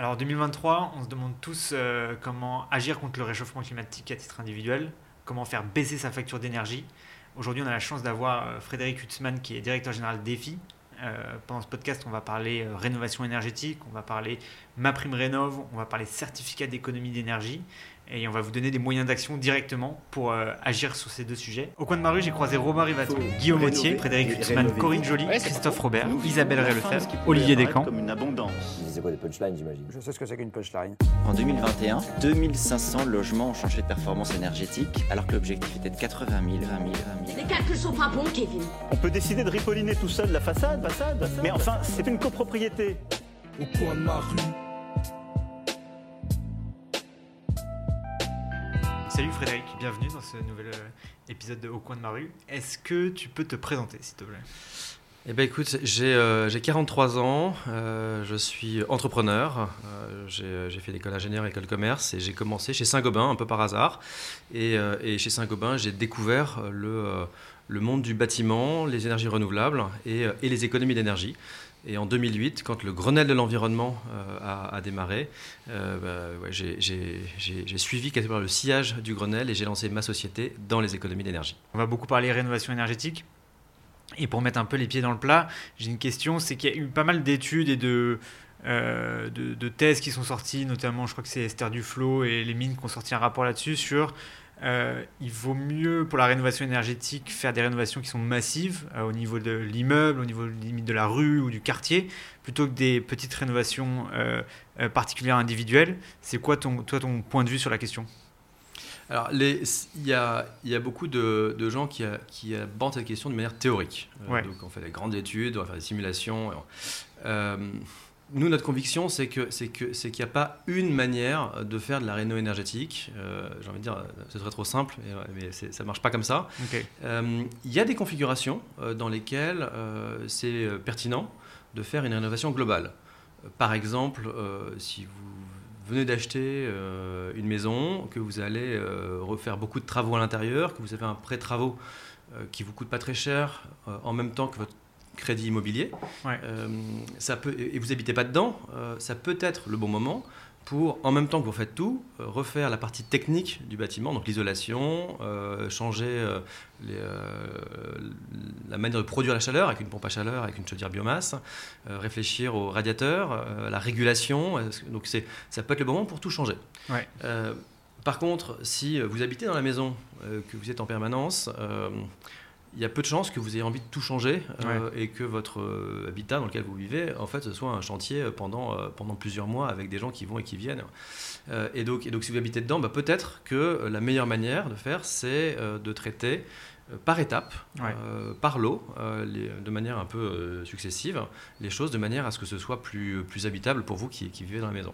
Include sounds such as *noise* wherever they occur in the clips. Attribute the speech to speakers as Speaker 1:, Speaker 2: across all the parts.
Speaker 1: Alors 2023, on se demande tous euh, comment agir contre le réchauffement climatique à titre individuel, comment faire baisser sa facture d'énergie. Aujourd'hui, on a la chance d'avoir euh, Frédéric Hutzmann qui est directeur général d'EFI. Euh, pendant ce podcast, on va parler rénovation énergétique, on va parler ma prime rénov, on va parler certificat d'économie d'énergie et on va vous donner des moyens d'action directement pour euh, agir sur ces deux sujets. Au coin de ma rue, j'ai croisé Robin Rivaton, Guillaume Autier, Frédéric Hutzmann, Corinne Joly, Christophe Robert, Isabelle Rellefebvre, Olivier Descamps.
Speaker 2: Comme une abondance.
Speaker 3: C'est quoi des punchlines, j'imagine
Speaker 4: Je sais ce que c'est qu'une punchline.
Speaker 5: En 2021, 2500 logements ont changé de performance énergétique, alors que l'objectif était de 80 000, 20 000, 20 000.
Speaker 6: Les calculs sont pas bons, Kevin.
Speaker 2: On peut décider de ripolliner tout seul la façade, façade, façade. Mais enfin, c'est une copropriété.
Speaker 7: Au coin de ma rue.
Speaker 1: Salut Frédéric, bienvenue dans ce nouvel euh, épisode de Au coin de ma rue. Est-ce que tu peux te présenter s'il te plaît?
Speaker 8: Eh ben écoute, j'ai euh, j'ai 43 ans, euh, je suis entrepreneur, euh, j'ai j'ai fait l'école ingénieur école commerce et j'ai commencé chez Saint-Gobain un peu par hasard. Et, euh, et chez Saint-Gobain, j'ai découvert le, euh, le monde du bâtiment, les énergies renouvelables et, euh, et les économies d'énergie. Et en 2008, quand le Grenelle de l'environnement euh, a, démarré, euh, bah, j'ai suivi le sillage du Grenelle et j'ai lancé ma société dans les économies d'énergie.
Speaker 1: On va beaucoup parler rénovation énergétique. Et pour mettre un peu les pieds dans le plat, j'ai une question, c'est qu'il y a eu pas mal d'études et de, euh, de thèses qui sont sorties, notamment je crois que c'est Esther Duflo et les mines qui ont sorti un rapport là-dessus sur euh, il vaut mieux pour la rénovation énergétique faire des rénovations qui sont massives euh, au niveau de l'immeuble, au niveau limite de la rue ou du quartier, plutôt que des petites rénovations euh, particulières individuelles. C'est quoi ton, toi ton point de vue sur la question?
Speaker 8: Alors, il y a, il y a beaucoup de, de gens qui, a- qui abordent cette question de manière théorique.
Speaker 1: Ouais.
Speaker 8: donc, on fait des grandes études, on va faire des simulations. Nous, notre conviction, c'est que c'est que c'est qu'il n'y a pas une manière de faire de la réno énergétique. Euh, J'ai envie de dire, ce serait trop simple, mais, mais c'est- ça marche pas comme ça. Euh, Il y a des configurations euh, dans lesquelles euh, c'est euh, pertinent de faire une rénovation globale. Euh, Par exemple, euh, si vous venez d'acheter euh, une maison, que vous allez euh, refaire beaucoup de travaux à l'intérieur, que vous avez un prêt-travaux euh, qui vous coûte pas très cher, euh, en même temps que votre crédit immobilier,
Speaker 1: Ouais.
Speaker 8: euh, ça peut, et vous habitez pas dedans, euh, ça peut être le bon moment pour, en même temps que vous faites tout, euh, refaire la partie technique du bâtiment, donc l'isolation, changer les, la manière de produire la chaleur avec une pompe à chaleur, avec une chaudière biomasse, réfléchir au radiateur, euh, la régulation. Donc c'est, ça peut être le bon moment pour tout changer.
Speaker 1: Ouais.
Speaker 8: Par contre, si vous habitez dans la maison, que vous êtes en permanence, il y a peu de chances que vous ayez envie de tout changer euh, et que votre euh, habitat dans lequel vous vivez, en fait, ce soit un chantier pendant, euh, pendant plusieurs mois avec des gens qui vont et qui viennent. Et, donc, et donc, si vous habitez dedans, bah, peut-être que la meilleure manière de faire, c'est de traiter par étapes,
Speaker 1: Ouais.
Speaker 8: par lot, les- de manière un peu successive, les choses de manière à ce que ce soit plus, plus habitable pour vous qui, qui vivez dans la maison.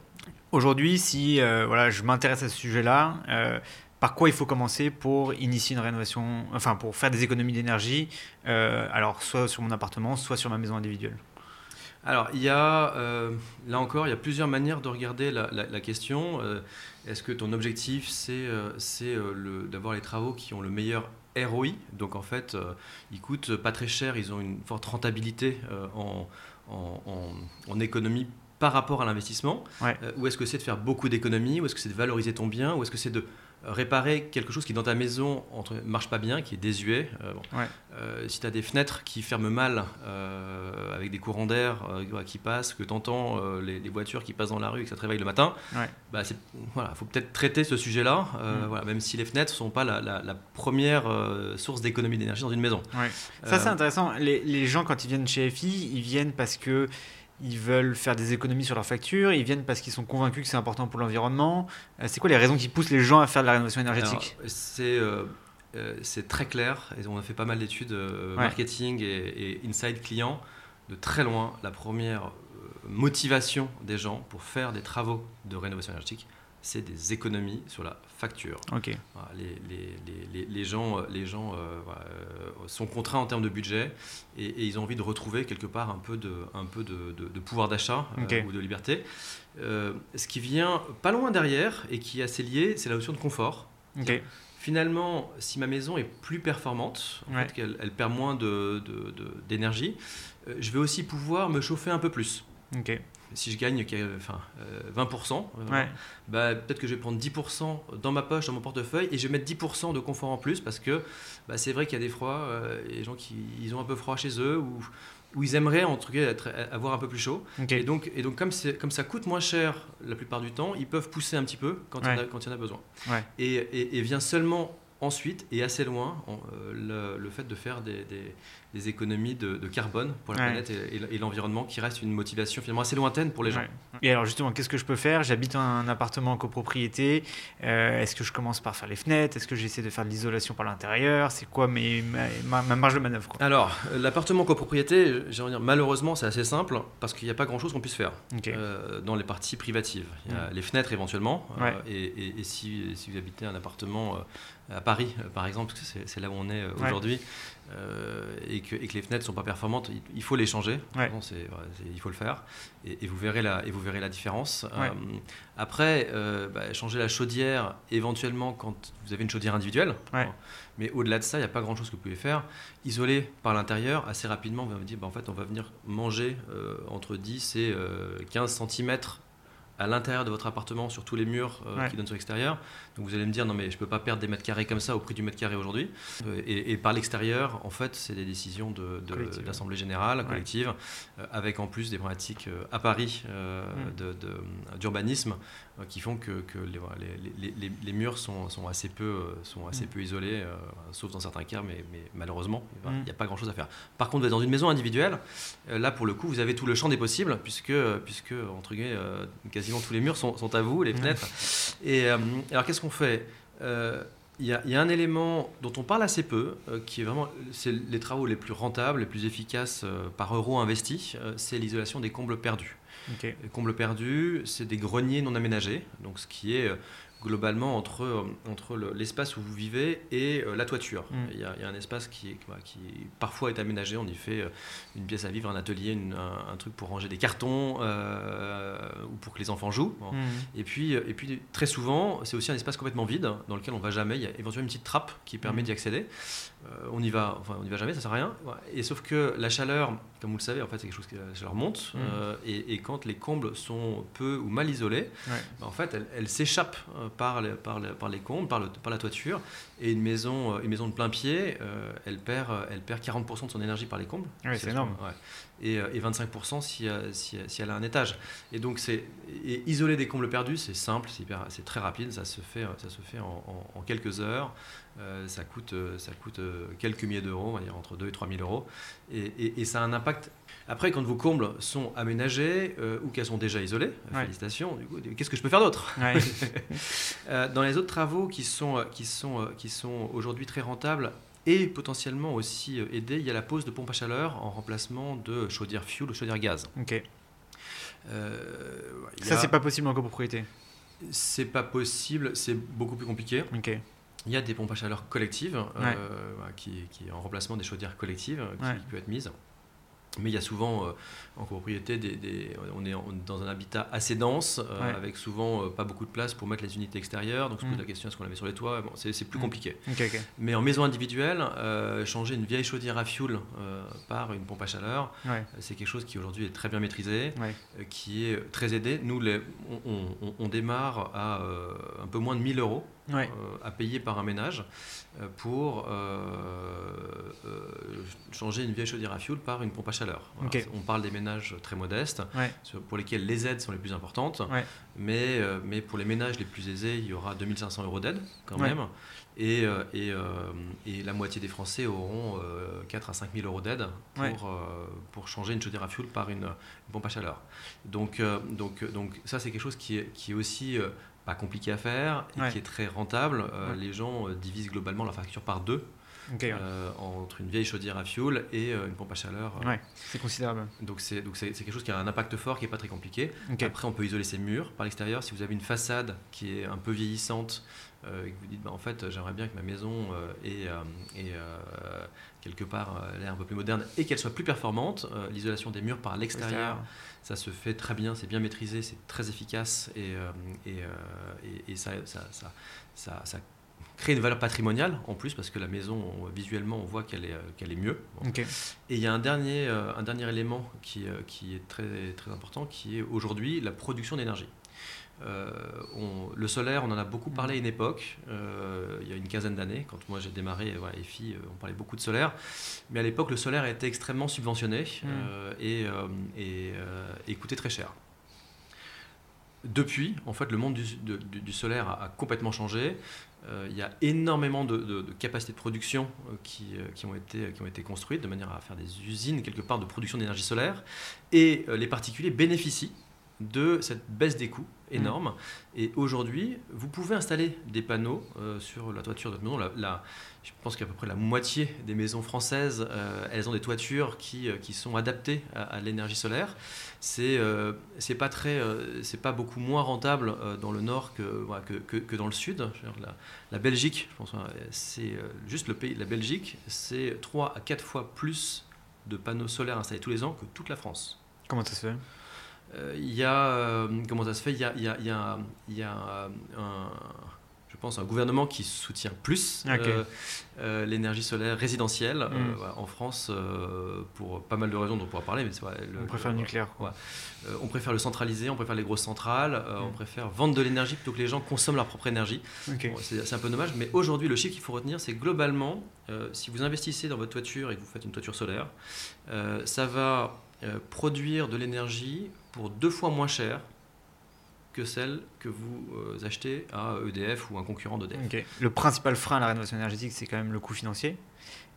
Speaker 1: Aujourd'hui, si voilà, je m'intéresse à ce sujet-là, par quoi il faut commencer pour initier une rénovation, enfin pour faire des économies d'énergie, euh, alors soit sur mon appartement, soit sur ma maison individuelle.
Speaker 8: Alors, il y a, euh, là encore, il y a plusieurs manières de regarder la, la- la question. Euh, Est-ce que ton objectif, c'est le- d'avoir les travaux qui ont le meilleur ROI Donc, en fait, ils coûtent pas très cher, ils ont une forte rentabilité en, en- en- en économie par rapport à l'investissement.
Speaker 1: Ouais.
Speaker 8: Euh, Ou est-ce que c'est de faire beaucoup d'économies? Ou est-ce que c'est de valoriser ton bien? Ou est-ce que c'est de réparer quelque chose qui dans ta maison entre, marche pas bien, qui est désuet Euh, bon.
Speaker 1: Ouais.
Speaker 8: Euh, si tu as des fenêtres qui ferment mal, euh, avec des courants d'air qui passent, que tu entends les, les voitures qui passent dans la rue et que ça te réveille le matin,
Speaker 1: Ouais.
Speaker 8: bah voilà, faut peut-être traiter ce sujet-là,
Speaker 1: Mm.
Speaker 8: voilà, même si les fenêtres ne sont pas la, la- la première source d'économie d'énergie dans une maison.
Speaker 1: Ouais. Ça, c'est intéressant. Les, les gens, quand ils viennent chez FI, ils viennent parce que ils veulent faire des économies sur leurs factures, ils viennent parce qu'ils sont convaincus que c'est important pour l'environnement. Euh, c'est quoi les raisons qui poussent les gens à faire de la rénovation énergétique?
Speaker 8: C'est euh, euh, c'est très clair, et on a fait pas mal d'études euh,
Speaker 1: Ouais.
Speaker 8: marketing et, et inside client. De très loin, la première motivation des gens pour faire des travaux de rénovation énergétique, c'est des économies sur la facture. Voilà, les, les- les- les- les gens, euh, les gens euh, voilà, euh, sont contraints en termes de budget et, et ils ont envie de retrouver quelque part un peu de, un peu de, de- de pouvoir d'achat euh, ou de liberté. Euh, ce qui vient pas loin derrière et qui est assez lié, c'est la notion de confort. Finalement, si ma maison est plus performante, en
Speaker 1: Ouais.
Speaker 8: fait, qu'elle elle perd moins de- d'énergie, je vais aussi pouvoir me chauffer un peu plus. Si je gagne enfin, 20%, bah, peut-être que je vais prendre 10% dans ma poche, dans mon portefeuille, et je vais mettre 10% de confort en plus parce que bah, c'est vrai qu'il y a des froids, les gens qui ils ont un peu froid chez eux ou ils aimeraient guillemets, être, avoir un peu plus chaud. Et donc, et donc comme, comme ça coûte moins cher la plupart du temps, ils peuvent pousser un petit peu quand, il, y en a, quand il y en a besoin. Et, et, vient seulement ensuite et assez loin euh, le, le, fait de faire des, des, des économies de, carbone pour la planète et, l'environnement qui reste une motivation finalement assez lointaine pour les gens.
Speaker 1: Et alors justement, qu'est-ce que je peux faire? J'habite un appartement en copropriété. Euh, est-ce que je commence par faire les fenêtres? Est-ce que j'essaie de faire de l'isolation par l'intérieur? C'est quoi mes, ma, marge de manœuvre
Speaker 8: Alors, euh, l'appartement en copropriété, dire, malheureusement, c'est assez simple parce qu'il n'y a pas grand-chose qu'on puisse faire euh, dans les parties privatives. Il y a les fenêtres éventuellement. et, si, si, vous habitez un appartement à Paris, par exemple, parce que c'est là où on est aujourd'hui, euh, et, que, les fenêtres ne sont pas performantes, il, faut les changer. il faut le faire. Et, vous, verrez la, et vous verrez la différence. Euh, après, euh, bah, changer la chaudière éventuellement quand vous avez une chaudière individuelle. mais au-delà de ça, il n'y a pas grand-chose que vous pouvez faire. Isoler par l'intérieur, assez rapidement, vous dire bah, en fait, on va venir manger entre 10 et 15 cm à l'intérieur de votre appartement sur tous les murs qui donnent sur l'extérieur. Donc vous allez me dire, non mais je ne peux pas perdre des mètres carrés comme ça au prix du mètre carré aujourd'hui. Euh, et, par l'extérieur, en fait, c'est des décisions d'assemblée de, générale, collective, euh, avec en plus des problématiques euh, à Paris mm. d'urbanisme qui font que, que les, les, les, murs sont, sont, assez peu, sont assez mm. peu isolés, sauf dans certains cas, mais, mais malheureusement, il n'y a mm. pas grand-chose à faire. Par contre, vous êtes dans une maison individuelle, là pour le coup, vous avez tout le champ des possibles, puisque, puisque entre guillemets, quasiment tous les murs sont, sont à vous, les fenêtres. Et alors qu'est-ce qu'on fait? Euh, il y, a un élément dont on parle assez peu, euh, qui est vraiment c'est les travaux les plus rentables, les plus efficaces euh, par euro investi, c'est l'isolation des combles perdus. Les combles perdus, c'est des greniers non aménagés, donc ce qui est globalement entre, euh, entre l'espace où vous vivez et euh, la toiture. Mm. Il, y a, un espace qui, qui parfois est aménagé, on y fait euh, une pièce à vivre, un atelier, un, truc pour ranger des cartons ou pour que les enfants jouent. Mm. Et, puis, et puis très souvent, c'est aussi un espace complètement vide dans lequel on va jamais. Il y a éventuellement une petite trappe qui permet mm. d'y accéder. On y va, enfin on y va jamais, ça sert à rien. Et sauf que la chaleur, comme vous le savez, en fait c'est quelque chose qui la chaleur monte. et, quand les combles sont peu ou mal isolés, bah, en fait elle, elle s'échappe par les, par, par les combles, par, le, par, la toiture. Et une maison, euh, une maison de plein pied, euh, elle, perd, euh, elle perd 40% de son énergie par les combles.
Speaker 1: c'est énorme.
Speaker 8: Et, et, 25% si, si, si, elle a un étage. Et donc, c'est, isoler des combles perdus, c'est simple, c'est, très rapide, ça se fait, ça se fait en, en, quelques heures. ça coûte, ça coûte quelques milliers d'euros, on va dire entre 2 et 3 000 euros. Et, et, et ça a un impact après, quand vos combles sont aménagés euh, ou qu'elles sont déjà isolées, félicitations, qu'est-ce que je peux faire d'autre? *laughs* Euh, Dans les autres travaux qui sont, euh, qui sont, qui sont aujourd'hui très rentables et potentiellement aussi aidés, il y a la pose de pompes à chaleur en remplacement de chaudière fuel ou chaudière gaz.
Speaker 1: Ok. Ça, c'est pas possible en copropriété
Speaker 8: C'est pas possible, c'est beaucoup plus compliqué.
Speaker 1: Ok.
Speaker 8: Il y a des pompes à chaleur collectives qui, qui, en remplacement des chaudières collectives qui, qui peut être mise. Mais il y a souvent euh, en copropriété, des, on est dans un habitat assez dense, euh, avec souvent euh, pas beaucoup de place pour mettre les unités extérieures. Donc, se pose mm. la question est-ce qu'on la met sur les toits? Bon, C'est plus mm. compliqué. Mais en maison individuelle, changer une vieille chaudière à fioul par une pompe à chaleur, c'est quelque chose qui aujourd'hui est très bien maîtrisé, qui est très aidé. Nous, les, on, on, démarre à un peu moins de 1000 euros. À payer par un ménage pour changer une vieille chaudière à fioul par une pompe à chaleur. On parle des ménages très modestes, pour lesquels les aides sont les plus importantes, mais, euh, mais pour les ménages les plus aisés, il y aura 2500 euros d'aide quand même, et, euh, et, euh, et, la moitié des Français auront 4 à 5 000 euros d'aide pour, pour changer une chaudière à fioul par une, pompe à chaleur. Donc, donc, donc ça, c'est quelque chose qui est, qui est aussi pas compliqué à faire et qui est très rentable. Les gens divisent globalement leur facture par deux euh, entre une vieille chaudière à fioul et euh, une pompe à chaleur.
Speaker 1: Euh. Ouais, c'est considérable.
Speaker 8: Donc c'est quelque chose qui a un impact fort, qui n'est pas très compliqué. Après, on peut isoler ses murs par l'extérieur. Si vous avez une façade qui est un peu vieillissante, et que vous dites, bah, en fait, j'aimerais bien que ma maison ait, quelque part l'air un peu plus moderne et qu'elle soit plus performante, l'isolation des murs par l'extérieur, ça se fait très bien, c'est bien maîtrisé, c'est très efficace et, et, et, ça, ça, ça, ça créer une valeur patrimoniale en plus parce que la maison visuellement on voit qu'elle est, qu'elle est mieux. Et il y a un dernier, un dernier élément qui, qui est très, très important qui est aujourd'hui la production d'énergie. Euh, le solaire, on en a beaucoup parlé à une époque, euh, il y a une quinzaine d'années, quand moi j'ai démarré voilà, EFI, euh, on parlait beaucoup de solaire. Mais à l'époque, le solaire était extrêmement subventionné mmh. et, et, coûtait très cher. Depuis, en fait, le monde du, solaire a, complètement changé. il y a énormément de, capacités de production qui, qui, ont été, qui ont été construites de manière à faire des usines quelque part de production d'énergie solaire. Et les particuliers bénéficient de cette baisse des coûts énorme. Mm. Et aujourd'hui, vous pouvez installer des panneaux euh, sur la toiture de votre maison. La, je pense qu'à peu près la moitié des maisons françaises, euh, elles ont des toitures qui, euh, qui sont adaptées à, l'énergie solaire. C'est c'est pas très, c'est pas beaucoup moins rentable dans le nord que, que, que, dans le sud. La, la, Belgique, je pense, c'est juste le pays, la Belgique, c'est 3 à 4 fois plus de panneaux solaires installés tous les ans que toute la France.
Speaker 1: Comment ça se fait?
Speaker 8: Il y a, euh, comment ça se fait Il y a, y a, y a, y a un, je pense, un gouvernement qui soutient plus euh, l'énergie solaire résidentielle mm. en France pour pas mal de raisons dont on pourra parler. Mais
Speaker 1: on préfère le, nucléaire.
Speaker 8: on préfère le centraliser, on préfère les grosses centrales, on préfère vendre de l'énergie plutôt que les gens consomment leur propre énergie. c'est un peu dommage, mais aujourd'hui, le chiffre qu'il faut retenir, c'est globalement, si vous investissez dans votre toiture et que vous faites une toiture solaire, ça va produire de l'énergie pour deux fois moins cher que celle que vous euh, achetez à EDF ou un concurrent d'EDF.
Speaker 1: Le principal frein à la rénovation énergétique, c'est quand même le coût financier.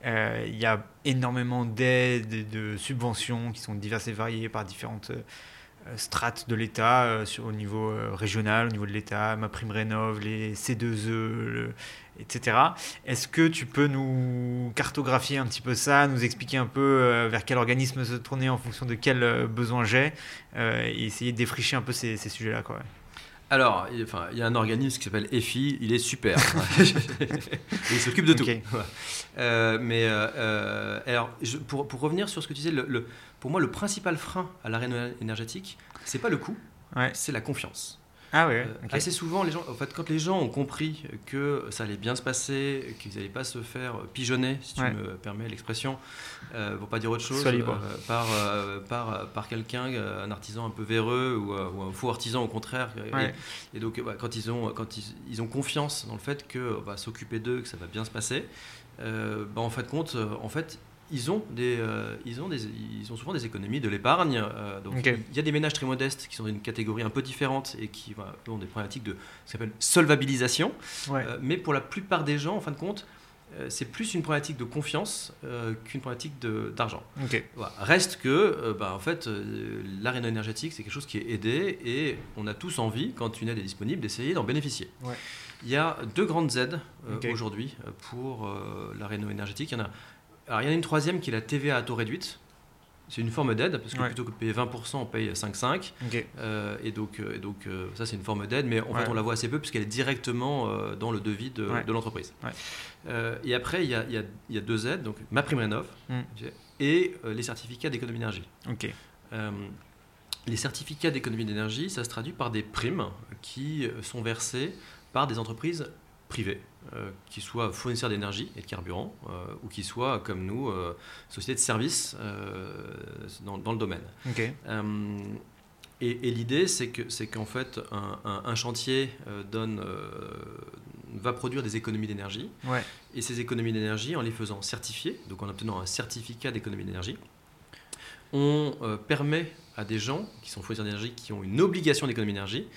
Speaker 1: Euh, il y a énormément d'aides et de subventions qui sont diverses et variées par différentes euh, strates de l'État, au niveau régional, au niveau de l'État, ma prime rénov, les C2E, etc. Est-ce que tu peux nous cartographier un petit peu ça, nous expliquer un peu euh, vers quel organisme se tourner en fonction de quels euh, besoins j'ai euh, et essayer de défricher un peu ces, sujets-là quoi.
Speaker 8: Alors, il, enfin, il y a un organisme qui s'appelle EFI, il est super. *laughs* *laughs* il s'occupe de tout. mais alors, pour, pour, revenir sur ce que tu disais, le, pour moi, le principal frein à la rénovation énergétique, c'est pas le coût, c'est la confiance.
Speaker 1: Ah oui,
Speaker 8: euh, Assez souvent, les gens, en fait, quand les gens ont compris que ça allait bien se passer, qu'ils n'allaient pas se faire pigeonner, si tu me permets l'expression, euh, pour pas dire autre chose, euh, par, euh, par, par quelqu'un, un artisan un peu véreux ou, un faux artisan au contraire. Et, donc, bah, quand, ils ont, quand ils, ont confiance dans le fait que va s'occuper d'eux, que ça va bien se passer, bah, en fait, compte, en fait, ils ont, des, euh, ils, ont des, ils ont souvent des économies de l'épargne. Euh, donc il y a des ménages très modestes qui sont dans une catégorie un peu différente et qui ont des problématiques de ce qu'on appelle solvabilisation. Euh, mais pour la plupart des gens, en fin de compte, c'est plus une problématique de confiance qu'une problématique d'argent. Reste que, bah, en fait, l'arène énergétique, c'est quelque chose qui est aidé et on a tous envie, quand une aide est disponible, d'essayer d'en bénéficier. Il y a deux grandes aides aujourd'hui pour la réno énergétique. Il y en a alors, il y en a une troisième qui est la TVA à taux réduite. C'est une forme d'aide, parce que plutôt que de payer 20%, on paye 5,5. Euh, et donc, euh, et donc euh, ça, c'est une forme d'aide, mais en fait, on la voit assez peu, puisqu'elle est directement dans le devis de, l'entreprise. et après, il y, a, il, y a, deux aides, donc ma prime rénov mm. et les certificats d'économie d'énergie. les certificats d'économie d'énergie, ça se traduit par des primes qui sont versées par des entreprises privées. Euh, qui soit fournisseur d'énergie et de carburant, euh, ou qui soit, comme nous, euh, société de services dans, dans, le domaine. et, l'idée, c'est qu'en fait, un, chantier donne, va produire des économies d'énergie. Et ces économies d'énergie, en les faisant certifier, donc en obtenant un certificat d'économie d'énergie, on permet à des gens qui sont fournisseurs d'énergie, qui ont une obligation d'économie d'énergie,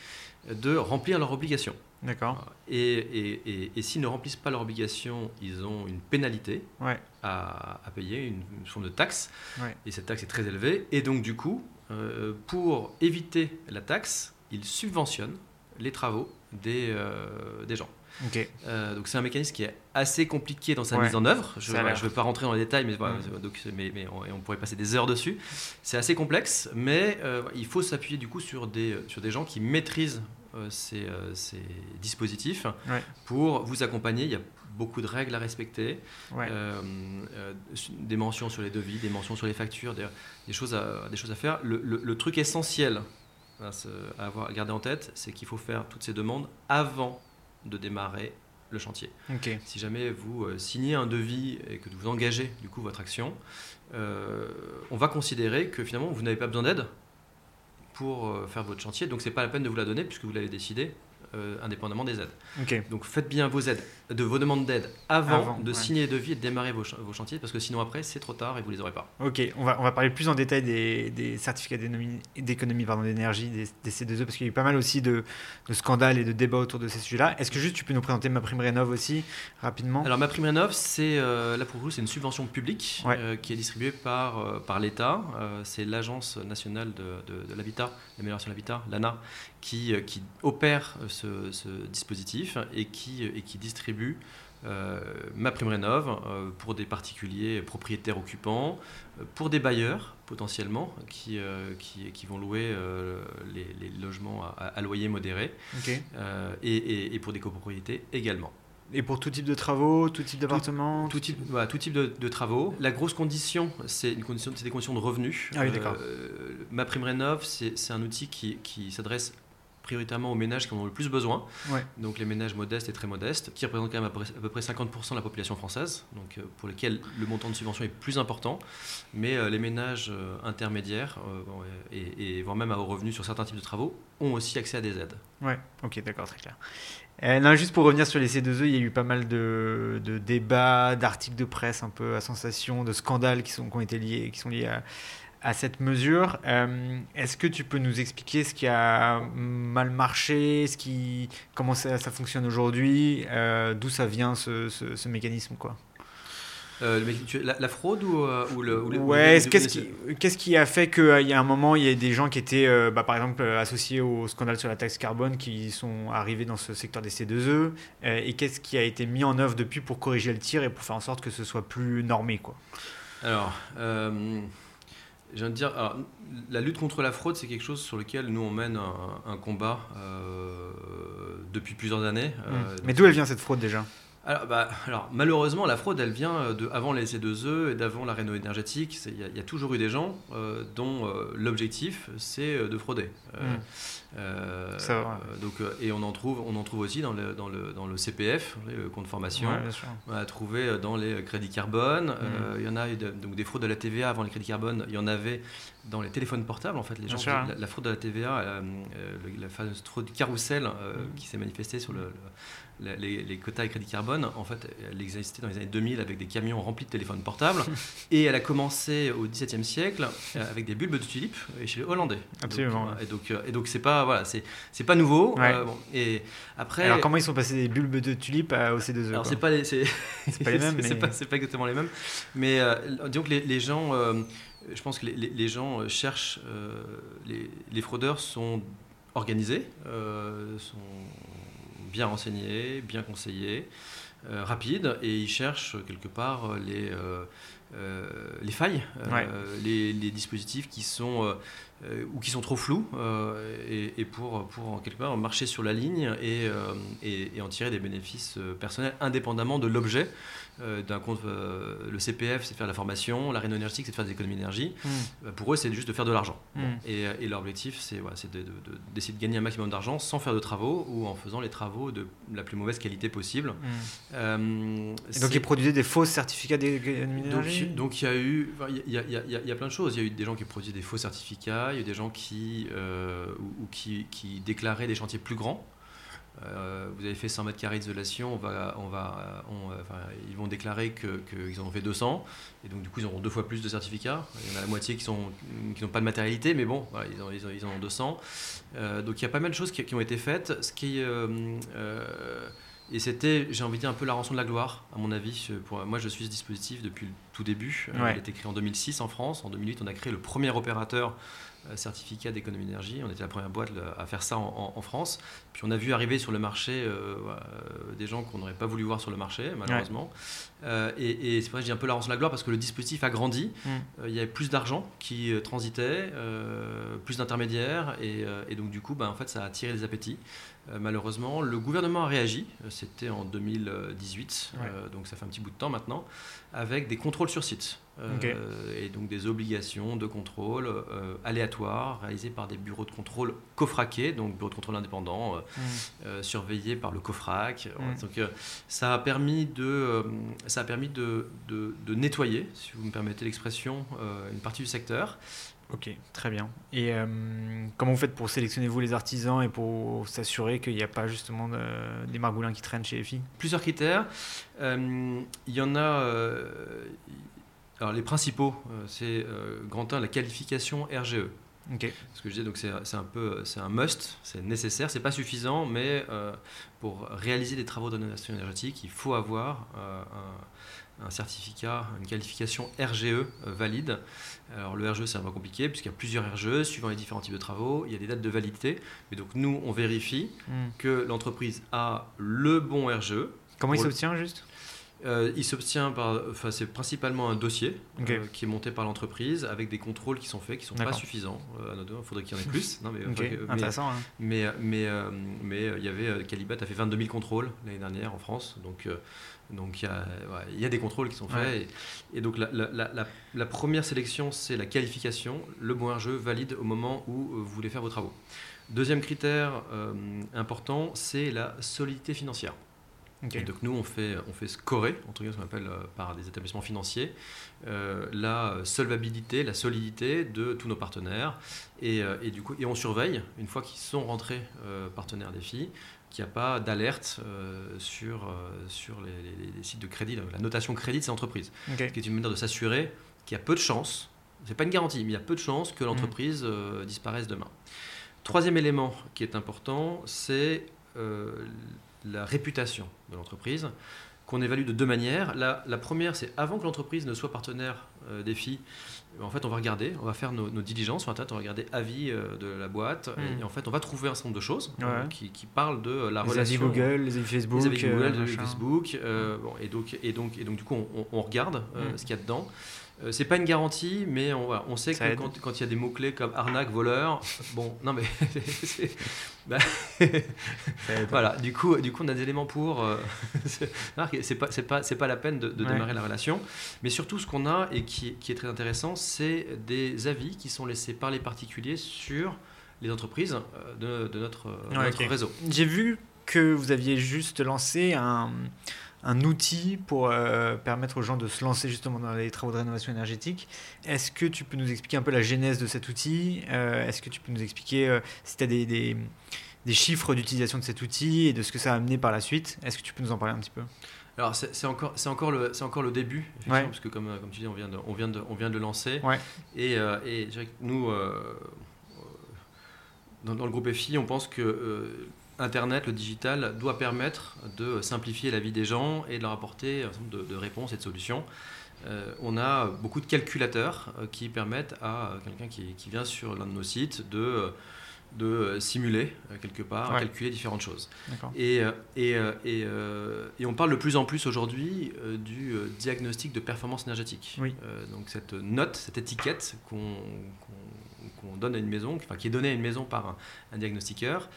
Speaker 8: de remplir leur obligation.
Speaker 1: D'accord.
Speaker 8: Et, et, et, s'ils ne remplissent pas leur obligation, ils ont une pénalité à, à, payer, une, forme de taxe. Et cette taxe est très élevée. Et donc, du coup, euh, pour éviter la taxe, ils subventionnent les travaux des, euh, des gens. Euh, donc c'est un mécanisme qui est assez compliqué dans sa mise en œuvre. Je ne veux pas rentrer dans les détails, mais, mm. donc, mais, mais on, on, pourrait passer des heures dessus. C'est assez complexe, mais il faut s'appuyer du coup sur des, sur des gens qui maîtrisent euh, euh, ces, dispositifs pour vous accompagner. Il y a beaucoup de règles à respecter, euh, des mentions sur les devis, des mentions sur les factures, des, choses, à, des choses à faire. Le, truc essentiel à, avoir, à garder en tête, c'est qu'il faut faire toutes ces demandes avant de démarrer le chantier. Si jamais vous euh, signez un devis et que vous engagez du coup votre action, on va considérer que finalement vous n'avez pas besoin d'aide pour euh, faire votre chantier, donc c'est pas la peine de vous la donner puisque vous l'avez décidé euh, indépendamment des aides.
Speaker 1: Ok.
Speaker 8: Donc faites bien vos aides, de vos demandes d'aide avant,
Speaker 1: Avant,
Speaker 8: de
Speaker 1: ouais.
Speaker 8: signer les devis et de démarrer vos, ch- vos chantiers parce que sinon après c'est trop tard et vous les aurez pas.
Speaker 1: Ok, on va, on va parler plus en détail des, des certificats d'économie- d'énergie, des, des C2E, parce qu'il y a eu pas mal aussi de, de scandales et de débats autour de ces sujets-là. Est-ce que juste tu peux nous présenter ma prime rénov aussi, rapidement?
Speaker 8: Alors ma prime rénov, c'est euh, là pour vous, c'est une subvention publique
Speaker 1: Ouais.
Speaker 8: euh, qui est distribuée par, par l'État. C'est l'Agence nationale de, de- de l'habitat, l'amélioration de l'habitat, l'ANA, qui, qui opère ce, ce dispositif et qui, et qui distribue euh, ma prime rénov euh, pour des particuliers propriétaires occupants, euh, pour des bailleurs potentiellement qui, euh, qui, qui vont louer les, les logements à, à loyer modéré et, et- et pour des copropriétés également.
Speaker 1: Et pour tout type de travaux, tout type d'appartements
Speaker 8: Tout type, voilà, tout type de, de travaux. La grosse condition, c'est une condition, des conditions de revenus.
Speaker 1: Ah oui, d'accord.
Speaker 8: Ma prime rénov, c'est c'est un outil qui, qui s'adresse prioritairement aux ménages qui en ont le plus besoin.
Speaker 1: Ouais.
Speaker 8: Donc les ménages modestes et très modestes, qui représentent quand même à peu, près 50% de la population française, donc euh, pour lesquels le montant de subvention est plus important. Mais euh, les ménages euh, intermédiaires et, et voire même à haut revenu sur certains types de travaux ont aussi accès à des aides.
Speaker 1: Ouais, ok, d'accord, très clair. Euh, non, juste pour revenir sur les C2E, il y a eu pas mal de, de débats, d'articles de presse un peu à sensation, de scandales qui, sont, qui ont été liés, qui sont liés à, à cette mesure. Euh, Est-ce que tu peux nous expliquer ce qui a mal marché, ce qui, comment ça, ça fonctionne aujourd'hui, euh, d'où ça vient ce, ce- ce mécanisme quoi?
Speaker 8: Euh, la, la fraude ou, ou le... ou
Speaker 1: Ouais, qu'est-ce qui, qu'est-ce qui a fait qu'il y a un moment, il y a des gens qui étaient, bah, par exemple, associés au scandale sur la taxe carbone qui sont arrivés dans ce secteur des C2E euh, Et qu'est-ce qui a été mis en œuvre depuis pour corriger le tir et pour faire en sorte que ce soit plus normé quoi?
Speaker 8: Alors, je viens de dire, alors, la lutte contre la fraude, c'est quelque chose sur lequel nous on mène un, un combat euh, depuis plusieurs années. Euh,
Speaker 1: Mm. Mais d'où elle vient cette fraude déjà?
Speaker 8: Alors, bah, alors, malheureusement, la fraude, elle vient euh, de avant les C2E et d'avant la réno énergétique. Il y, a- il y a toujours eu des gens euh, dont euh, l'objectif, c'est de frauder. Euh,
Speaker 1: Mm.
Speaker 8: euh,
Speaker 1: va.
Speaker 8: euh, donc, et on en trouve, on en trouve aussi dans le, dans le, dans le CPF, le compte formation.
Speaker 1: Ouais, bien sûr.
Speaker 8: On a trouvé dans les crédits carbone.
Speaker 1: Mm.
Speaker 8: euh, Il y en a eu de- donc des fraudes de la TVA avant les crédits carbone. Il y en avait dans les téléphones portables. En fait, les gens
Speaker 1: sûr, hein.
Speaker 8: la, la fraude de la TVA, la fameuse fraude carrousel euh,
Speaker 1: Mm.
Speaker 8: qui s'est manifestée sur le, les, les quotas et crédits carbone. En fait, elle existait dans les années 2000 avec des camions remplis de téléphones portables. *laughs* et elle a commencé au XVIIe siècle euh, avec des bulbes de tulipes et chez les Hollandais.
Speaker 1: Absolument,
Speaker 8: Donc, euh, et donc, euh, et donc c'est pas voilà, c'est c'est pas nouveau.
Speaker 1: Ouais.
Speaker 8: Euh, bon, et après.
Speaker 1: Alors comment ils sont passés des bulbes de tulipes à- au C2E
Speaker 8: Alors c'est pas les, c'est *laughs*
Speaker 1: C'est pas les *laughs* mêmes,
Speaker 8: c'est
Speaker 1: mais-
Speaker 8: pas, pas exactement les mêmes. Mais euh, disons que les, les gens, euh, je pense que les, les- gens cherchent, les, les fraudeurs sont organisés, sont bien renseignés, bien conseillés, euh, rapides, et ils cherchent quelque part euh, les euh, euh, les failles,
Speaker 1: Ouais.
Speaker 8: les, les dispositifs qui sont ou qui sont trop flous, euh, et, et pour, pour quelque part marcher sur la ligne et, euh, et, et en tirer des bénéfices euh, personnels indépendamment de l'objet euh, d'un compte. euh, le CPF, c'est faire de la formation, la réno énergétique, c'est de faire des économies d'énergie.
Speaker 1: Mm.
Speaker 8: Euh, Pour eux, c'est juste de faire de l'argent.
Speaker 1: Mm.
Speaker 8: Et, euh, leur objectif, c'est voilà, c'est de- de- de- d'essayer de, gagner un maximum d'argent sans faire de travaux ou en faisant les travaux de la plus mauvaise qualité possible.
Speaker 1: Mm.
Speaker 8: Euh,
Speaker 1: Et donc ils produisaient des faux certificats d'économie d'énergie?
Speaker 8: donc il y a eu, il y, a- y a- y a- y a plein de choses. Il y a eu des gens qui produisaient des faux certificats, il y a eu des gens qui, euh, ou, ou qui, qui déclaraient des chantiers plus grands. Euh, vous avez fait 100 mètres carrés d'isolation, on va, on va, on, euh, enfin, ils vont déclarer que- qu'ils en ont fait 200, et donc du coup ils auront deux fois plus de certificats. Il y en a la moitié qui sont qui n'ont pas de matérialité, mais bon, voilà, ils, en, ils, en, ils en ont 200. Euh, donc il y a pas mal de choses qui, qui ont été faites, ce qui euh, et c'était, j'ai envie de dire, un peu la rançon de la gloire, à mon avis. Pour, moi, je suis ce dispositif depuis le tout début.
Speaker 1: Ouais.
Speaker 8: Il a été créé en 2006 en France. En 2008, on a créé le premier opérateur certificat d'économie d'énergie. On était la première boîte le- à faire ça en, en- en France. Puis on a vu arriver sur le marché euh, euh, des gens qu'on n'aurait pas voulu voir sur le marché, malheureusement. Euh, et et c'est pour ça que je dis un peu la rançon de la gloire, parce que le dispositif a grandi.
Speaker 1: Mm.
Speaker 8: Euh, il y avait plus d'argent qui euh, transitait, euh, plus d'intermédiaires, et, euh, et donc du coup, ben, en fait, ça a attiré les appétits. Euh, malheureusement, le gouvernement a réagi, euh, c'était en 2018,
Speaker 1: Ouais.
Speaker 8: euh, donc ça fait un petit bout de temps maintenant, avec des contrôles sur site. euh, et donc des obligations de contrôle euh, aléatoires réalisées par des bureaux de contrôle cofraqués, donc bureaux de contrôle indépendants, euh, surveillés par le COFRAC. Voilà.
Speaker 1: Mm.
Speaker 8: Donc, ça a permis de, ça a permis de, de- de nettoyer, si vous me permettez l'expression, une partie du secteur.
Speaker 1: Ok, très bien. Et euh, comment vous faites pour sélectionner vous les artisans et pour s'assurer qu'il n'y a pas justement de- des margoulins qui traînent chez les filles?
Speaker 8: Plusieurs critères. Euh, Il y en a. euh, alors les principaux, c'est grand 1, la qualification RGE.
Speaker 1: Ok.
Speaker 8: Ce que je disais, donc c'est c'est un peu, c'est un must, c'est nécessaire, c'est pas suffisant, mais euh, pour réaliser des travaux de rénovation énergétique, il faut avoir euh, un, certificat, une qualification RGE euh, valide. Alors le RGE c'est un peu compliqué puisqu'il y a plusieurs RGE suivant les différents types de travaux, il y a des dates de validité, mais donc nous on vérifie
Speaker 1: Hmm.
Speaker 8: que l'entreprise a le bon RGE.
Speaker 1: Comment il s'obtient juste?
Speaker 8: Euh, il s'obtient par, enfin c'est principalement un dossier euh, qui est monté par l'entreprise avec des contrôles qui sont faits, qui sont pas suffisants. Euh, il faudrait qu'il y en ait plus. Non, mais, *laughs*
Speaker 1: Ok,
Speaker 8: enfin, que- mais-
Speaker 1: intéressant. hein.
Speaker 8: mais, mais, mais il y avait Calibat a fait 22 000 contrôles l'année dernière en France, donc donc il y a ouais, il y a des contrôles qui sont faits
Speaker 1: Ouais.
Speaker 8: et, et donc la, la- la- la- la première sélection c'est la qualification, le bon RGE valide au moment où euh, vous voulez faire vos travaux. Deuxième critère euh, important c'est la solidité financière. Donc nous, on fait, on fait scorer, entre guillemets, ce qu'on appelle euh, par des établissements financiers, euh, la solvabilité, la solidité de tous nos partenaires. Et, et du coup, et on surveille, une fois qu'ils sont rentrés partenaires des filles, qu'il n'y a pas d'alerte euh, sur, euh, sur les, les- les sites de crédit, la notation crédit de ces entreprises. Ce qui est une manière de s'assurer qu'il y a peu de chances, c'est pas une garantie, mais il y a peu de chances que l'entreprise euh, disparaisse demain. Troisième élément qui est important, c'est la réputation de l'entreprise, qu'on évalue de deux manières. La, la première, c'est avant que l'entreprise ne soit partenaire des filles, en fait, on va regarder, on va faire nos, nos diligences sur Internet, on va regarder avis euh, de la boîte,
Speaker 1: Mm.
Speaker 8: et, en fait, on va trouver un certain nombre de choses euh, qui, qui parlent de la
Speaker 1: Les avis
Speaker 8: relation
Speaker 1: Google, les avis Facebook.
Speaker 8: les avis Google,
Speaker 1: euh,
Speaker 8: les avis. Facebook, euh, bon, et donc et donc et donc du coup on, regarde euh,
Speaker 1: Mm.
Speaker 8: ce qu'il y a dedans. Euh, c'est pas une garantie, mais on, voilà, on sait
Speaker 1: Ça
Speaker 8: que quand, quand il y a des mots clés comme arnaque, voleur, bon, *laughs* non mais *laughs* bah, *laughs* voilà, du coup, du coup on a des éléments pour. euh, c'est pas pas pas la peine de, de
Speaker 1: Ouais.
Speaker 8: démarrer la relation, mais surtout ce qu'on a et qui, qui est très intéressant, c'est des avis qui sont laissés par les particuliers sur les entreprises euh, de, de notre,
Speaker 1: Ouais,
Speaker 8: réseau.
Speaker 1: J'ai vu que vous aviez juste lancé un, un outil pour euh, permettre aux gens de se lancer justement dans les travaux de rénovation énergétique. Est-ce que tu peux nous expliquer un peu la genèse de cet outil Euh, Est-ce que tu peux nous expliquer euh, si tu as des, des, des chiffres d'utilisation de cet outil et de ce que ça a amené par la suite Est-ce que tu peux nous en parler un petit peu?
Speaker 8: Alors c'est encore, c'est encore, le, c'est encore le début,
Speaker 1: Ouais.
Speaker 8: parce que comme, comme tu dis, on vient de, on vient de, on vient de le lancer.
Speaker 1: Ouais.
Speaker 8: Et, et je dirais que nous, dans, dans le groupe FI, on pense que Internet, le digital, doit permettre de simplifier la vie des gens et de leur apporter un certain nombre de, de réponses et de solutions. Euh, on a beaucoup de calculateurs euh, qui permettent à quelqu'un qui, qui vient sur l'un de nos sites de, de simuler euh, quelque part,
Speaker 1: Ouais.
Speaker 8: calculer différentes choses. Et, et, et, euh, et on parle de plus en plus aujourd'hui du diagnostic de performance énergétique.
Speaker 1: Oui.
Speaker 8: Donc cette note, cette étiquette qu'on qu'on- qu'on donne à une maison, enfin, qui est donnée à une maison par un, un diagnostiqueur.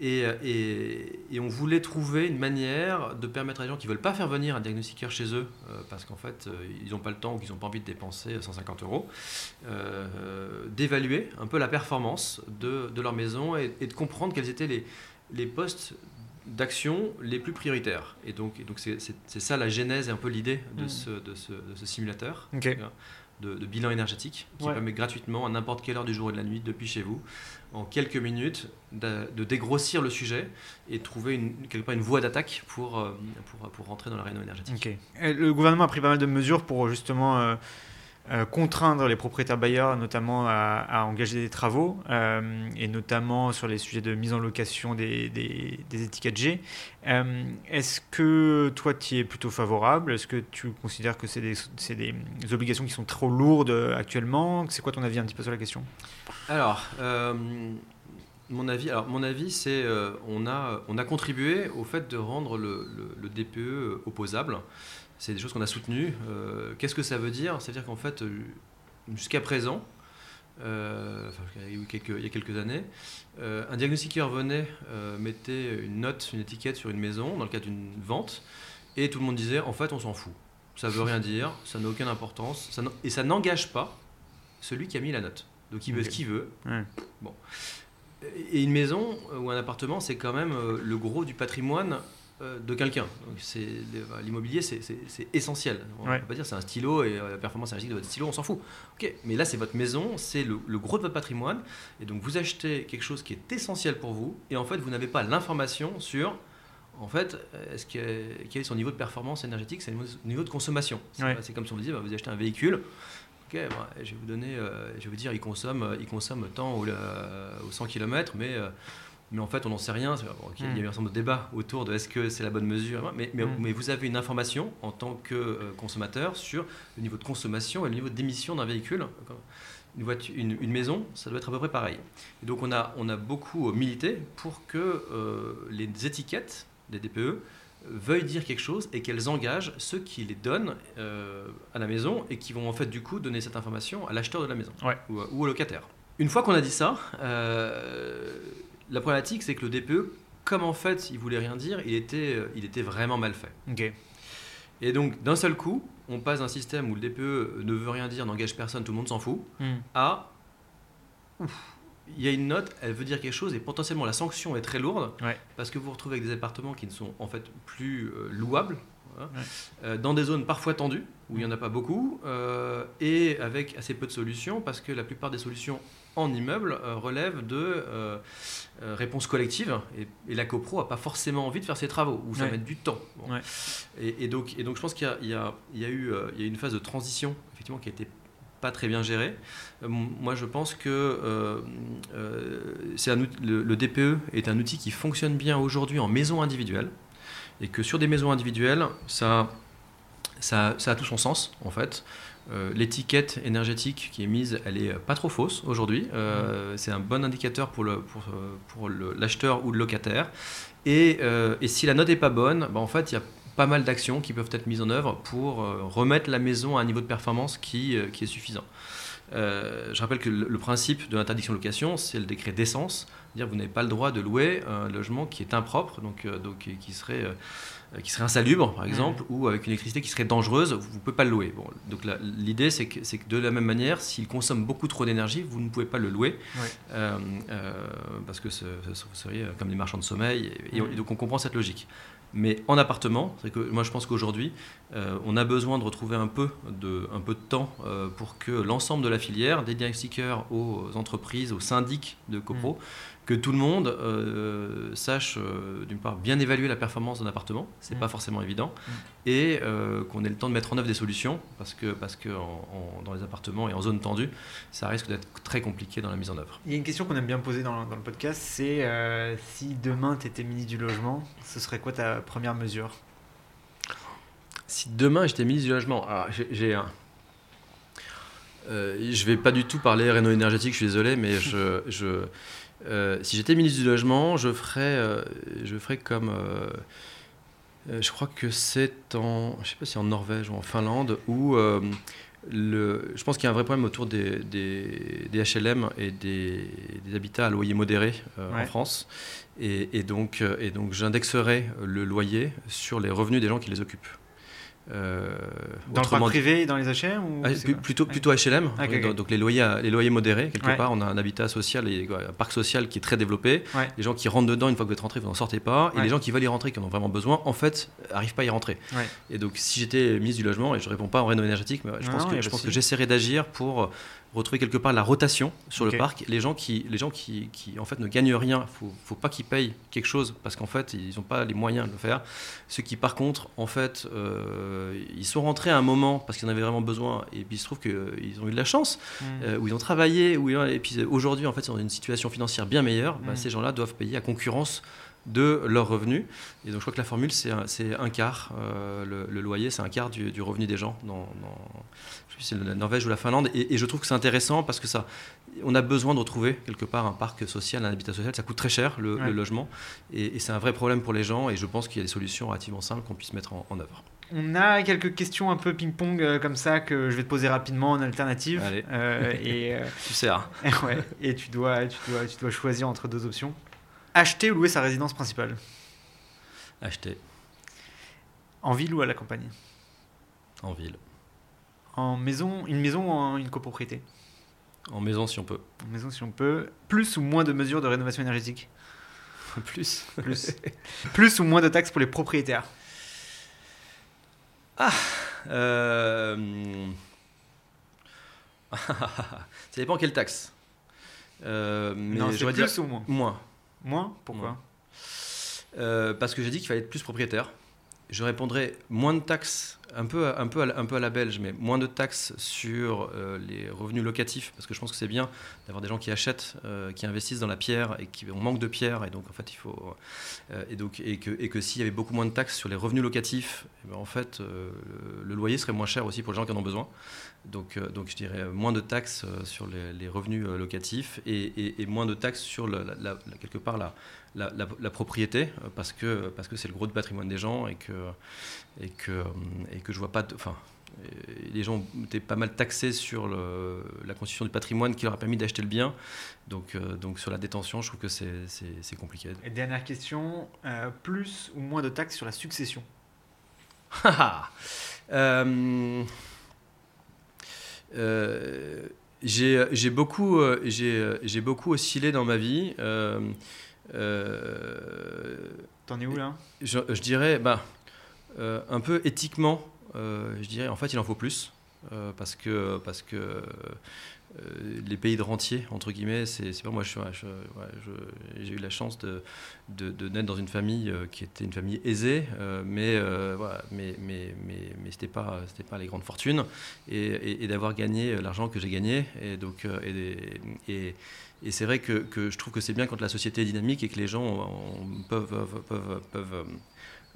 Speaker 8: Et, euh, et, et on voulait trouver une manière de permettre à des gens qui ne veulent pas faire venir un diagnostiqueur chez eux, euh, parce qu'en fait, euh, ils n'ont pas le temps ou qu'ils n'ont pas envie de dépenser 150 euros, euh, d'évaluer un peu la performance de, de leur maison et, et de comprendre quels étaient les, les postes d'action les plus prioritaires. Et donc, et donc c'est, ça la genèse et un peu l'idée de,
Speaker 1: Mm.
Speaker 8: ce, de, ce, de ce simulateur. De, de bilan énergétique qui
Speaker 1: Ouais.
Speaker 8: permet gratuitement à n'importe quelle heure du jour et de la nuit depuis chez vous, en quelques minutes, de, de dégrossir le sujet et de trouver une, quelque part une voie d'attaque pour, euh, pour, pour rentrer dans la réunion énergétique.
Speaker 1: Le gouvernement a pris pas mal de mesures pour justement euh, euh, contraindre les propriétaires bailleurs, notamment à, engager des travaux, euh, et notamment sur les sujets de mise en location des, étiquettes G. Euh, Est-ce que toi, tu es plutôt favorable? Est-ce que tu considères que c'est des, obligations qui sont trop lourdes actuellement? C'est quoi ton avis un petit peu sur la question?
Speaker 8: Alors, mon avis, alors mon avis, c'est on a on a contribué au fait de rendre le, DPE opposable. C'est des choses qu'on a soutenues. Euh, Qu'est-ce que ça veut dire? C'est-à-dire qu'en fait, euh, jusqu'à présent, euh, enfin, il y a quelques, il y a quelques années, euh, un diagnostiqueur venait, mettait une note, une étiquette sur une maison dans le cadre d'une vente, et tout le monde disait en fait on s'en fout. ça veut rien dire, ça n'a aucune importance, ça et ça n'engage pas celui qui a mis la note. Donc il veut ce qu'il veut.
Speaker 1: Ouais.
Speaker 8: Bon. Et une maison ou un appartement, c'est quand même le gros du patrimoine de quelqu'un. C'est l'immobilier, c'est- essentiel. On ne
Speaker 1: Ouais.
Speaker 8: peut pas dire c'est un stylo et euh, la performance énergétique de votre stylo, on s'en fout. Ok, mais là c'est votre maison, c'est le, le gros de votre patrimoine, et donc vous achetez quelque chose qui est essentiel pour vous, et en fait vous n'avez pas l'information sur, en fait, euh, est-ce que, quel est son niveau de performance énergétique, c'est le niveau- de consommation. C'est
Speaker 1: Ouais.
Speaker 8: comme si on vous disait, bah, vous achetez un véhicule. Ok, bah, je vais vous donner, euh, je vais vous dire, il consomme, euh, il consomme tant au, euh, au 100 km, mais, euh, mais en fait, on n'en sait rien. Il y a eu un certain nombre de débats autour de est-ce que c'est la bonne mesure, mais, mais,
Speaker 1: Mm.
Speaker 8: mais vous avez une information en tant que euh, consommateur sur le niveau de consommation et le niveau d'émission d'un véhicule. Une, voiture, une, une maison, ça doit être à peu près pareil. Et donc, on a, on a beaucoup milité pour que euh, les étiquettes des DPE veuillent dire quelque chose et qu'elles engagent ceux qui les donnent euh, à la maison et qui vont en fait du coup donner cette information à l'acheteur de la maison
Speaker 1: Ouais.
Speaker 8: ou, ou au locataire. Une fois qu'on a dit ça, euh, la problématique c'est que le DPE, comme en fait il voulait rien dire, il était, euh, il était vraiment mal fait. Et donc d'un seul coup, on passe d'un système où le DPE ne veut rien dire, n'engage personne, tout le monde s'en fout,
Speaker 1: Hmm.
Speaker 8: à ouf, il y a une note, elle veut dire quelque chose et potentiellement la sanction est très lourde
Speaker 1: Ouais.
Speaker 8: parce que vous vous retrouvez avec des appartements qui ne sont en fait plus euh, louables, voilà,
Speaker 1: Ouais.
Speaker 8: euh, dans des zones parfois tendues où il n'y en a pas beaucoup euh, et avec assez peu de solutions parce que la plupart des solutions en immeuble euh, relèvent de euh, euh, réponses collectives et, et la copro n'a pas forcément envie de faire ses travaux ou ça
Speaker 1: Ouais.
Speaker 8: met du temps. Bon.
Speaker 1: Ouais.
Speaker 8: Et, et donc, et donc je pense qu'il y a, y y eu il y a eu une phase de transition effectivement qui a été pas très bien gérée. Euh, moi, je pense que euh, euh, un le, le DPE est un outil qui fonctionne bien aujourd'hui en maison individuelle et que sur des maisons individuelles, ça, ça, ça a tout son sens en fait. Euh, L'étiquette énergétique qui est mise, elle est pas trop fausse aujourd'hui. Euh, C'est un bon indicateur pour le- pour, pour le- l'acheteur ou le locataire. Et, euh, et si la note est pas bonne, bah, en fait, il y a pas mal d'actions qui peuvent être mises en œuvre pour remettre la maison à un niveau de performance qui, qui est suffisant. Euh, je rappelle que le, le principe de l'interdiction de location, c'est le décret d'essence, dire que vous n'avez pas le droit de louer un logement qui est impropre, donc, euh, donc qui serait qui serait insalubre par exemple, ou avec une électricité qui serait dangereuse, vous ne pouvez pas le louer. Bon, donc l'idée c'est que, de la même manière, s'il consomme beaucoup trop d'énergie, vous ne pouvez pas le louer, euh, euh, parce que ce, ce- vous seriez comme des marchands de sommeil, et, et- et donc on comprend cette logique. Mais en appartement, c'est que moi je pense qu'aujourd'hui, euh, on a besoin de retrouver un peu de, un peu de temps euh, pour que l'ensemble de la filière, des diagnostiqueurs aux entreprises, aux syndics de copro, que tout le monde euh, sache d'une part bien évaluer la performance d'un appartement, c'est
Speaker 1: Mm.
Speaker 8: pas forcément évident,
Speaker 1: Mm.
Speaker 8: et qu'on ait le temps de mettre en œuvre des solutions, parce que, parce que en- en- dans les appartements et en zone tendue, ça risque d'être très compliqué dans la mise en œuvre.
Speaker 1: Il y a une question qu'on aime bien poser dans, dans le podcast, c'est si demain tu étais ministre du logement, ce serait quoi ta première mesure?
Speaker 8: Si demain j'étais ministre du logement, alors j'ai- un. Euh, je vais pas du tout parler réno énergétique, je suis désolé, mais je, *laughs* je, euh, si j'étais ministre du logement, je ferais, euh, je ferais comme. je crois que c'est en, je sais pas si en Norvège ou en Finlande, où le, je pense qu'il y a un vrai problème autour des, des, des HLM et des, des habitats à loyer modéré euh,
Speaker 1: Ouais.
Speaker 8: en France. Et, et donc, et donc j'indexerai le loyer sur les revenus des gens qui les occupent. Euh,
Speaker 1: Dans le parc privé et dans les HLM ou
Speaker 8: ah, plutôt, plutôt HLM,
Speaker 1: Ah,
Speaker 8: donc- les loyers, les loyers modérés, quelque
Speaker 1: Ouais.
Speaker 8: part, on a un habitat social, et, un parc social qui est très développé.
Speaker 1: Ouais.
Speaker 8: Les gens qui rentrent dedans, une fois que vous êtes rentré, vous n'en sortez pas. Et
Speaker 1: Ouais.
Speaker 8: les gens qui veulent y rentrer, qui en ont vraiment besoin, en fait, n'arrivent pas à y rentrer. Et donc, si j'étais ministre du logement, et je ne réponds pas en réno énergétique, mais je
Speaker 1: Non,
Speaker 8: pense
Speaker 1: non,
Speaker 8: que, je
Speaker 1: pas
Speaker 8: pense
Speaker 1: de
Speaker 8: que
Speaker 1: souci.
Speaker 8: j'essaierai d'agir pour retrouver quelque part la rotation sur le parc. Les gens qui, les gens qui, qui en fait, ne gagnent rien, il ne faut pas qu'ils payent quelque chose parce qu'en fait, ils n'ont pas les moyens de le faire. Ceux qui, par contre, en fait, euh, ils sont rentrés à un moment parce qu'ils en avaient vraiment besoin, et puis il se trouve qu'ils ont eu de la chance,
Speaker 1: Hmm.
Speaker 8: euh, où ils ont travaillé, où ils- et puis aujourd'hui, en fait, ils sont dans une situation financière bien meilleure, bah,
Speaker 1: Mm.
Speaker 8: ces gens-là doivent payer à concurrence de leurs revenus. Et donc, je crois que la formule, c'est un, un quart. euh, le, le loyer, c'est un quart du, du revenu des gens dans, dans- plus si c'est la Norvège ou la Finlande. Et, et je trouve que c'est intéressant parce que ça, on a besoin de retrouver quelque part un parc social, un habitat social. Ça coûte très cher, le,
Speaker 1: Ouais.
Speaker 8: le logement. Et, et c'est un vrai problème pour les gens. Et je pense qu'il y a des solutions relativement simples qu'on puisse mettre en, en œuvre.
Speaker 1: On a quelques questions un peu ping-pong euh, comme ça que je vais te poser rapidement en alternative.
Speaker 8: Allez.
Speaker 1: Euh, et, euh, *laughs*
Speaker 8: Tu sais, hein. *laughs*
Speaker 1: ouais, et tu dois, tu, dois, tu dois choisir entre deux options. Acheter ou louer sa résidence principale?
Speaker 8: Acheter
Speaker 1: En ville ou à la campagne?
Speaker 8: En ville.
Speaker 1: En maison, une maison ou en une copropriété
Speaker 8: En maison si on peut.
Speaker 1: En maison si on peut. Plus ou moins de mesures de rénovation énergétique *laughs*
Speaker 8: Plus.
Speaker 1: Plus. Plus ou moins de taxes pour les propriétaires
Speaker 8: Euh... *laughs* Ça dépend quelle taxe. Euh, mais
Speaker 1: Non, c'est
Speaker 8: j'aurais
Speaker 1: plus
Speaker 8: dire
Speaker 1: ou moins
Speaker 8: moins.
Speaker 1: Moins Pourquoi
Speaker 8: Moins. Euh, parce que j'ai dit qu'il fallait être plus propriétaire. Je répondrais moins de taxes, un peu, à- la- belge, mais moins de taxes sur euh, les revenus locatifs, parce que je pense que c'est bien d'avoir des gens qui achètent, euh, qui investissent dans la pierre et qui on manque de pierre, et donc en fait il faut euh, et donc et que, et que s'il y avait beaucoup moins de taxes sur les revenus locatifs, eh ben, en fait le, loyer serait moins cher aussi pour les gens qui en ont besoin. Donc, je dirais moins de taxes sur les, revenus locatifs et, moins de taxes sur quelque part la, la, la- la propriété euh, parce que parce que c'est le gros du patrimoine des gens et que et que euh, et que je vois pas de- enfin les gens ont été pas mal taxés sur le- la constitution du patrimoine qui leur a permis d'acheter le bien. Donc euh, donc sur la détention je trouve que c'est compliqué.
Speaker 1: Et dernière question, euh, plus ou moins de taxes sur la succession? *laughs*
Speaker 8: Euh, euh, j'ai beaucoup, j'ai j'ai beaucoup oscillé dans ma vie. Euh,
Speaker 1: T'en es où là?
Speaker 8: je, je dirais, bah, euh, un peu éthiquement, euh, je dirais, en fait, il en faut plus. parce que, parce que euh, les pays de rentier, entre guillemets, c'est pas moi, j'ai eu la chance de, naître dans une famille euh, qui était une famille aisée, euh, mais, euh, voilà, mais, mais, mais, mais c'était pas, les grandes fortunes, et, d'avoir gagné l'argent que j'ai gagné. Et, donc, et, et, c'est vrai que, je trouve que c'est bien quand la société est dynamique et que les gens peuvent, peuvent, peuvent,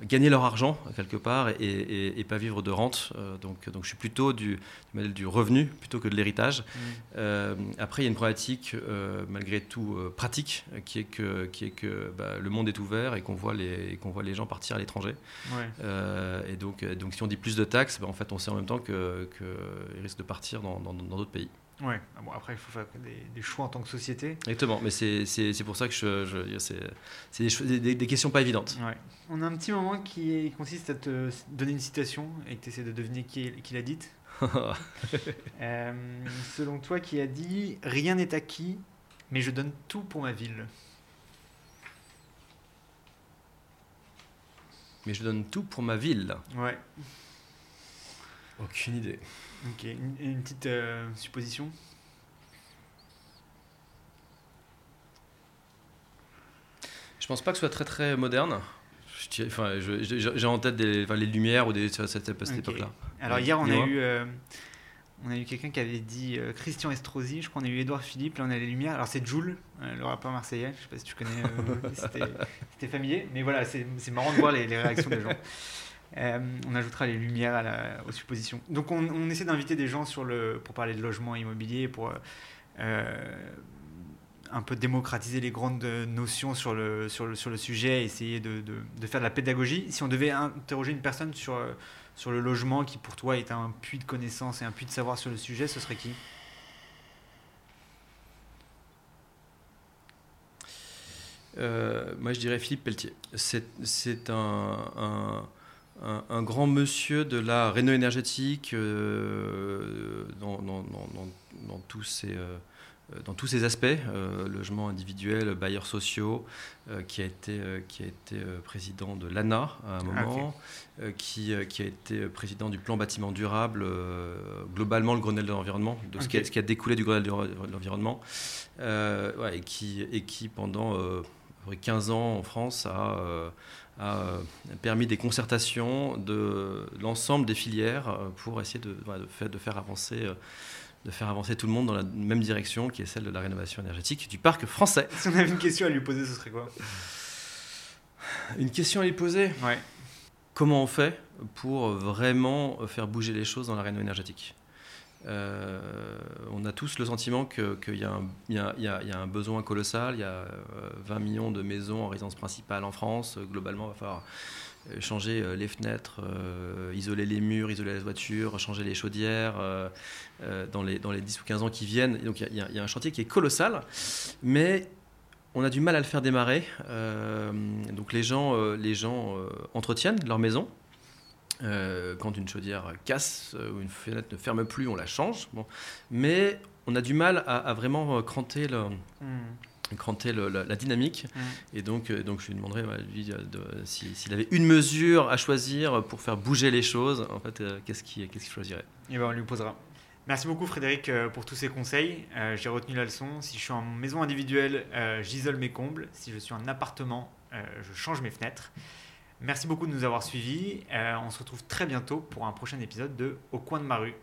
Speaker 8: gagner leur argent quelque part et, et- et pas vivre de rente. Euh, donc, donc je suis plutôt du, du modèle du revenu plutôt que de l'héritage. Euh, après, il y a une problématique euh, malgré tout pratique qui est que, qui est que bah, le monde est ouvert et qu'on voit, les- qu'on voit les gens partir à l'étranger.
Speaker 1: Ouais.
Speaker 8: Et donc, donc, si on dit plus de taxes, bah, en fait, on sait en même temps qu'ils que risquent de partir dans d'autres pays.
Speaker 1: Ouais. Ah bon, après, il faut faire des, des choix en tant que société.
Speaker 8: Exactement, mais c'est pour ça que je, je- c'est c'est des, cho- des- des questions pas évidentes.
Speaker 1: Ouais. On a un petit moment qui consiste à te donner une citation et que tu essaies de deviner qui, qui l'a dite. *laughs* Euh, selon toi, qui a dit Rien n'est acquis, mais je donne tout pour ma ville
Speaker 8: mais je donne tout pour ma ville.
Speaker 1: Ouais.
Speaker 8: Aucune idée.
Speaker 1: Ok. Une, une petite euh, supposition
Speaker 8: Je pense pas que ce soit très très moderne. Enfin, j'ai en tête des, enfin, les lumières ou des cette, époque-là.
Speaker 1: Alors
Speaker 8: Ouais,
Speaker 1: hier, on a eu, euh, on a eu quelqu'un qui avait dit euh, Christian Estrosi, je crois on a eu Édouard Philippe, là on a les lumières. Alors c'est Joule, euh, le rappeur marseillais, je sais pas si tu connais, *laughs* t'es familier, mais voilà, c'est c'est marrant de voir les, les réactions des gens. *laughs* Euh, on ajoutera les lumières aux suppositions. Donc on, essaie d'inviter des gens pour parler de logement immobilier, pour euh, un peu démocratiser les grandes notions sur le, sujet, essayer de, faire de la pédagogie. Si on devait interroger une personne sur, le logement qui pour toi est un puits de connaissances et un puits de savoir sur le sujet, ce serait qui?
Speaker 8: Euh, moi, je dirais Philippe Pelletier. C'est un, un- un grand monsieur de la réno énergétique euh, dans, dans- dans- dans- dans tous ses, euh, dans tous ses aspects, euh, logement individuel, bailleurs sociaux, euh, qui a été, qui a été président de l'ANA à un
Speaker 1: Ah,
Speaker 8: moment, qui, qui a été président du plan bâtiment durable, globalement le Grenelle de l'environnement, de ce, qui a,
Speaker 1: Ok.
Speaker 8: ce qui a découlé du Grenelle de l'environnement, ouais, et, qui, et qui pendant euh, à peu près 15 ans en France a, a, euh, permis des concertations de l'ensemble des filières euh, pour essayer de, faire, avancer. euh, de faire avancer tout le monde dans la même direction qui est celle de la rénovation énergétique du parc français.
Speaker 1: Si on avait une question à lui poser, ce serait quoi?
Speaker 8: Une question à lui poser?
Speaker 1: Ouais.
Speaker 8: Comment on fait pour vraiment faire bouger les choses dans la rénovation énergétique? On a tous le sentiment qu'il y, a un- besoin colossal. Il y a euh, 20 millions de maisons en résidence principale en France. Euh, Globalement, il va falloir euh, changer euh, les fenêtres, euh, isoler les murs, isoler les voitures, changer les chaudières euh, euh, dans, les, dans les 10 ou 15 ans qui viennent. Donc il y, a- un chantier qui est colossal, mais on a du mal à le faire démarrer. Euh, donc les gens, euh, les gens euh, entretiennent leur maison. Euh, quand une chaudière casse ou une fenêtre ne ferme plus, on la change. Bon. Mais on a du mal à, vraiment cranter, le, hmm. cranter la, dynamique. Hmm. Et donc, donc je lui demanderais lui, s'il avait une mesure à choisir pour faire bouger les choses, en fait, qu'est-ce qu'il choisirait?
Speaker 1: Et eh ben on lui posera. Merci beaucoup Frédéric euh, pour tous ces conseils. Euh, j'ai retenu la leçon. Si je suis en maison individuelle, euh, j'isole mes combles. Si je suis en appartement, je change mes fenêtres. Merci beaucoup de nous avoir suivis. on se retrouve très bientôt pour un prochain épisode de Au coin de ma rue.